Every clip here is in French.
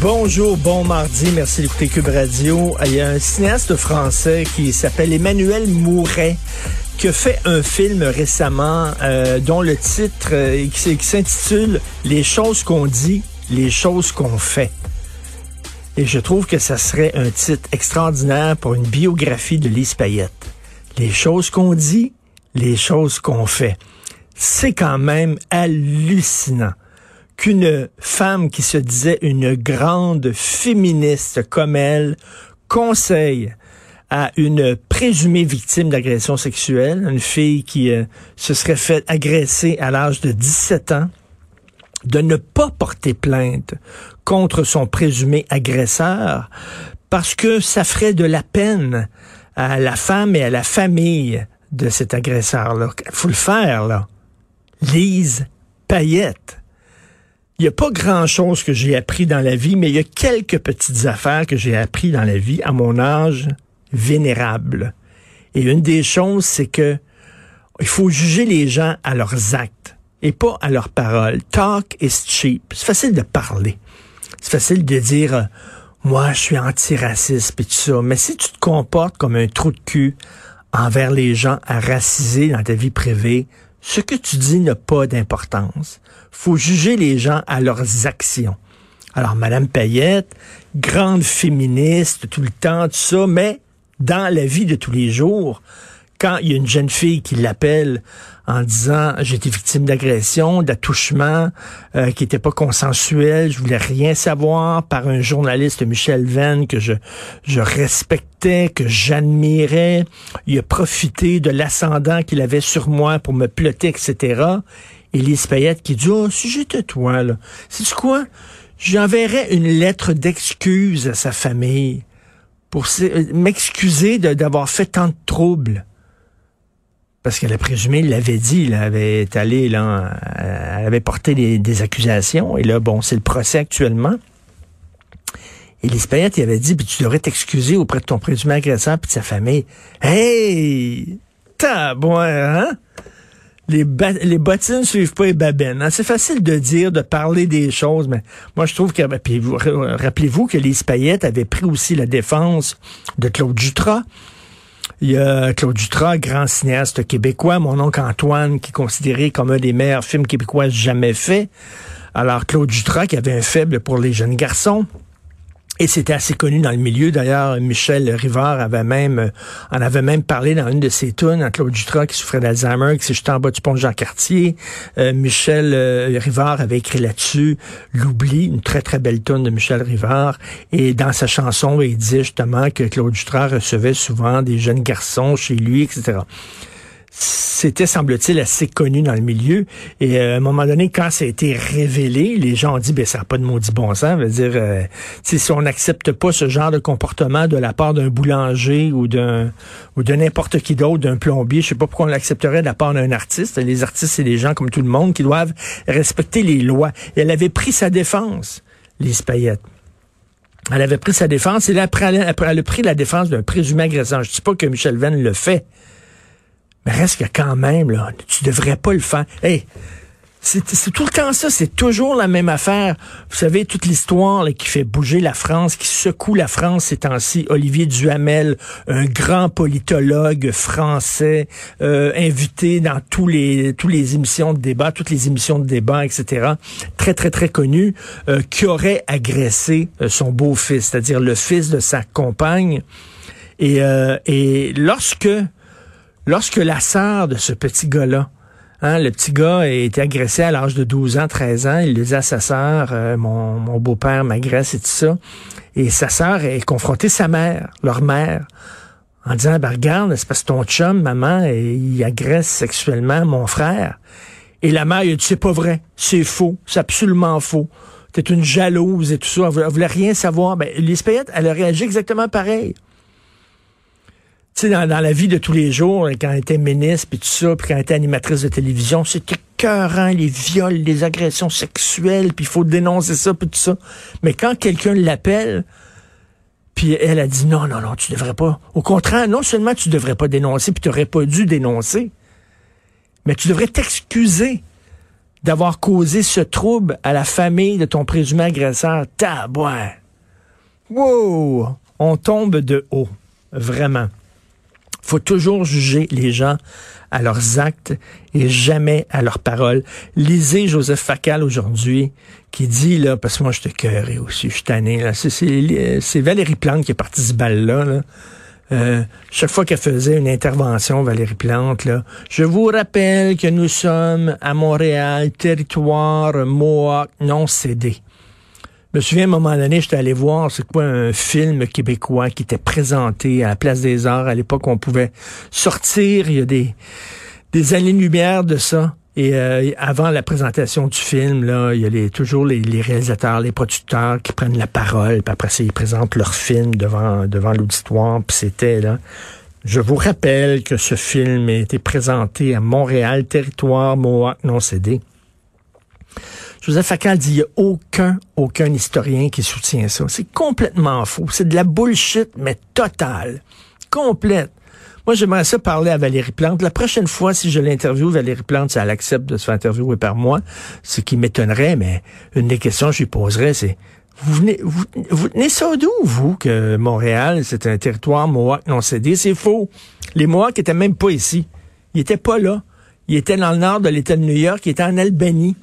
Bonjour, bon mardi, merci d'écouter Cube Radio. Il y a un cinéaste français qui s'appelle Emmanuel Mouret qui a fait un film récemment euh, dont le titre euh, qui, qui s'intitule Les choses qu'on dit, les choses qu'on fait. Et je trouve que ça serait un titre extraordinaire pour une biographie de Lise Payette. Les choses qu'on dit, les choses qu'on fait. C'est quand même hallucinant qu'une femme qui se disait une grande féministe comme elle conseille à une présumée victime d'agression sexuelle, une fille qui euh, se serait fait agresser à l'âge de 17 ans, de ne pas porter plainte contre son présumé agresseur parce que ça ferait de la peine à la femme et à la famille de cet agresseur-là. Faut le faire, là. Lise Payette. Il n'y a pas grand-chose que j'ai appris dans la vie, mais il y a quelques petites affaires que j'ai appris dans la vie à mon âge vénérable. Et une des choses, c'est que il faut juger les gens à leurs actes et pas à leurs paroles. Talk is cheap. C'est facile de parler. C'est facile de dire euh, moi je suis antiraciste et tout ça, mais si tu te comportes comme un trou de cul envers les gens à raciser dans ta vie privée, ce que tu dis n'a pas d'importance. Faut juger les gens à leurs actions. Alors, Madame Payette, grande féministe tout le temps, tout ça, mais dans la vie de tous les jours, quand il y a une jeune fille qui l'appelle en disant été victime d'agression, d'attouchement euh, qui n'était pas consensuel, je voulais rien savoir par un journaliste Michel Venn que je respectais, que j'admirais, il a profité de l'ascendant qu'il avait sur moi pour me plotter, etc. Élise Payette qui dit oh si j'étais toi là, c'est quoi? J'enverrais une lettre d'excuse à sa famille pour m'excuser d'avoir fait tant de troubles. Parce qu'elle a présumé, il l'avait dit, elle avait allé, là, elle avait porté des, accusations. Et là, bon, c'est le procès actuellement. Et Payette, il avait dit, puis tu devrais t'excuser auprès de ton présumé agresseur puis de sa famille. Hey! Tabouin, hein? Les, les bottines ne suivent pas les babines. Hein? C'est facile de dire, de parler des choses, mais moi je trouve que... Puis rappelez-vous que Lise Payette avait pris aussi la défense de Claude Jutras. Il y a Claude Dutras, grand cinéaste québécois, mon oncle Antoine, qui est considéré comme un des meilleurs films québécois jamais faits. Alors, Claude Dutras, qui avait un faible pour les jeunes garçons, et c'était assez connu dans le milieu. D'ailleurs, Michel Rivard avait même, euh, en avait même parlé dans une de ses tunes, à Claude Dutras qui souffrait d'Alzheimer, qui s'est jeté en bas du pont Jean-Cartier. Euh, Michel euh, Rivard avait écrit là-dessus L'oubli, une très très belle tune de Michel Rivard. Et dans sa chanson, il dit justement que Claude Dutras recevait souvent des jeunes garçons chez lui, etc c'était, semble-t-il, assez connu dans le milieu. Et euh, à un moment donné, quand ça a été révélé, les gens ont dit, ben ça n'a pas de maudit bon sens. Veut dire, euh, si on n'accepte pas ce genre de comportement de la part d'un boulanger ou d'un ou de n'importe qui d'autre, d'un plombier, je sais pas pourquoi on l'accepterait de la part d'un artiste. Les artistes, c'est des gens comme tout le monde qui doivent respecter les lois. Et elle avait pris sa défense, Lise Payette. Elle avait pris sa défense et là, après, elle a pris la défense d'un présumé agresseur. Je dis pas que Michel Venn le fait. Mais reste que quand même, là, tu devrais pas le faire. Hey, c'est tout le temps ça, c'est toujours la même affaire. Vous savez, toute l'histoire qui fait bouger la France, qui secoue la France ces temps-ci. Olivier Duhamel, un grand politologue français, euh, invité dans tous les tous les émissions de débat, toutes les émissions de débat, etc. Très, très, très connu, euh, qui aurait agressé euh, son beau-fils, c'est-à-dire le fils de sa compagne. Et, et lorsque Lorsque la sœur de ce petit gars-là, hein, le petit gars a été agressé à l'âge de 12 ans, 13 ans, il dit à sa sœur, euh, mon, beau-père m'agresse et tout ça, et sa sœur est confrontée sa mère, leur mère, en disant, ben regarde, c'est parce que ton chum, maman, il agresse sexuellement mon frère. Et la mère, il a dit, c'est pas vrai, c'est faux, c'est absolument faux. T'es une jalouse et tout ça, elle voulait, rien savoir. Ben, Payette, elle a réagi exactement pareil sais, dans, la vie de tous les jours, quand elle était ministre, puis tout ça, puis quand elle était animatrice de télévision, c'était cœurant, les viols, les agressions sexuelles, puis il faut dénoncer ça, puis tout ça. Mais quand quelqu'un l'appelle, puis elle a dit non, non, non, tu devrais pas. Au contraire, non seulement tu devrais pas dénoncer, puis tu n'aurais pas dû dénoncer, mais tu devrais t'excuser d'avoir causé ce trouble à la famille de ton présumé agresseur. Tabouin. Wow! On tombe de haut. Vraiment. Faut toujours juger les gens à leurs actes et jamais à leurs paroles. Lisez Joseph Facal aujourd'hui qui dit, là, parce que moi je te cœuré aussi, je suis tanné, là. C'est Valérie Plante qui est partie ce bal-là, là. Euh, chaque fois qu'elle faisait une intervention, Valérie Plante, là, je vous rappelle que nous sommes à Montréal, territoire Mohawk non cédé. Je me souviens, à un moment donné, j'étais allé voir, c'est quoi, un film québécois qui était présenté à la Place des Arts. À l'époque, on pouvait sortir. Il y a des, des années-lumière de ça. Et euh, avant la présentation du film, là, il y a les, toujours les, réalisateurs, les producteurs qui prennent la parole, puis après ça, ils présentent leur film devant, devant l'auditoire, puis c'était là. Je vous rappelle que ce film a été présenté à Montréal, territoire Mohawk non cédé. Joseph Facal dit, il n'y a aucun, aucun historien qui soutient ça. C'est complètement faux. C'est de la bullshit, mais totale. Complète. Moi, j'aimerais ça parler à Valérie Plante. La prochaine fois, si je l'interviewe, Valérie Plante, si elle accepte de se faire interviewer par moi, ce qui m'étonnerait, mais une des questions que je lui poserais, c'est, vous venez, vous, vous tenez ça d'où, vous, que Montréal, c'est un territoire Mohawk non cédé? C'est faux. Les Mohawks étaient même pas ici. Ils étaient pas là. Ils étaient dans le nord de l'État de New York. Ils étaient en Albanie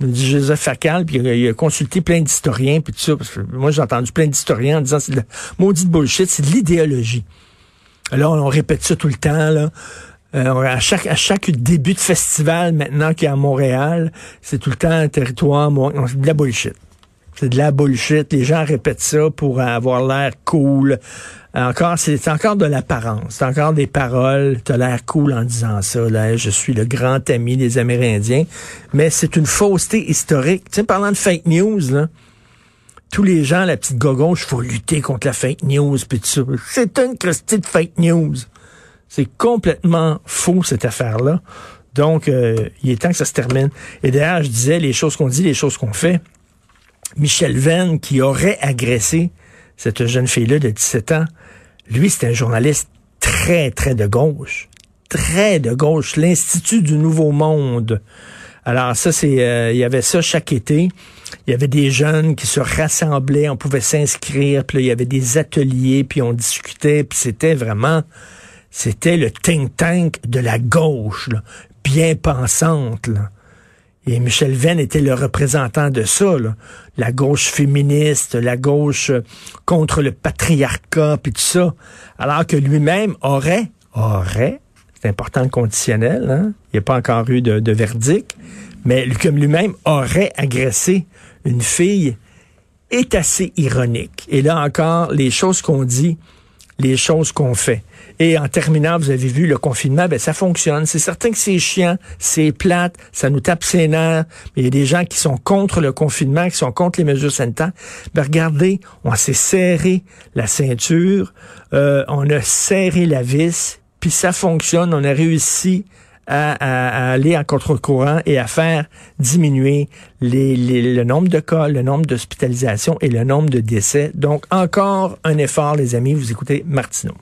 Joseph Facal, puis il a, consulté plein d'historiens, puis tout ça. Parce que moi, j'ai entendu plein d'historiens en disant c'est de la maudite bullshit, c'est de l'idéologie. Alors, on répète ça tout le temps, là. Euh, à chaque à chaque début de festival maintenant qui est à Montréal, c'est tout le temps un territoire, de la bullshit. C'est de la bullshit. Les gens répètent ça pour avoir l'air cool. Encore, c'est encore de l'apparence. C'est encore des paroles. T'as l'air cool en disant ça. Là, je suis le grand ami des Amérindiens. Mais c'est une fausseté historique. Tu sais, parlant de fake news, là, tous les gens, la petite gauche, faut lutter contre la fake news, puis ça. C'est une de fake news. C'est complètement faux, cette affaire-là. Donc, euh, il est temps que ça se termine. Et d'ailleurs, je disais, les choses qu'on dit, les choses qu'on fait. Michel Venn, qui aurait agressé cette jeune fille-là de 17 ans, lui, c'est un journaliste très, très de gauche. Très de gauche. L'Institut du Nouveau Monde. Alors ça, c'est, euh, il y avait ça chaque été. Il y avait des jeunes qui se rassemblaient, on pouvait s'inscrire, puis il y avait des ateliers, puis on discutait, puis c'était vraiment, c'était le think tank de la gauche, bien pensante. Et Michel Venn était le représentant de ça, la gauche féministe, la gauche euh, contre le patriarcat, puis tout ça. Alors que lui-même aurait, aurait, c'est important le conditionnel, hein? il n'y a pas encore eu de, verdict, mais comme lui-même aurait agressé une fille est assez ironique. Et là encore, les choses qu'on dit, les choses qu'on fait. Et en terminant, vous avez vu le confinement, ben ça fonctionne. C'est certain que c'est chiant, c'est plate, ça nous tape ses nerfs. Mais il y a des gens qui sont contre le confinement, qui sont contre les mesures sanitaires. Ben regardez, on s'est serré la ceinture, euh, on a serré la vis, puis ça fonctionne. On a réussi à, aller en contre-courant et à faire diminuer les, le nombre de cas, le nombre d'hospitalisations et le nombre de décès. Donc, encore un effort, les amis. Vous écoutez Martineau.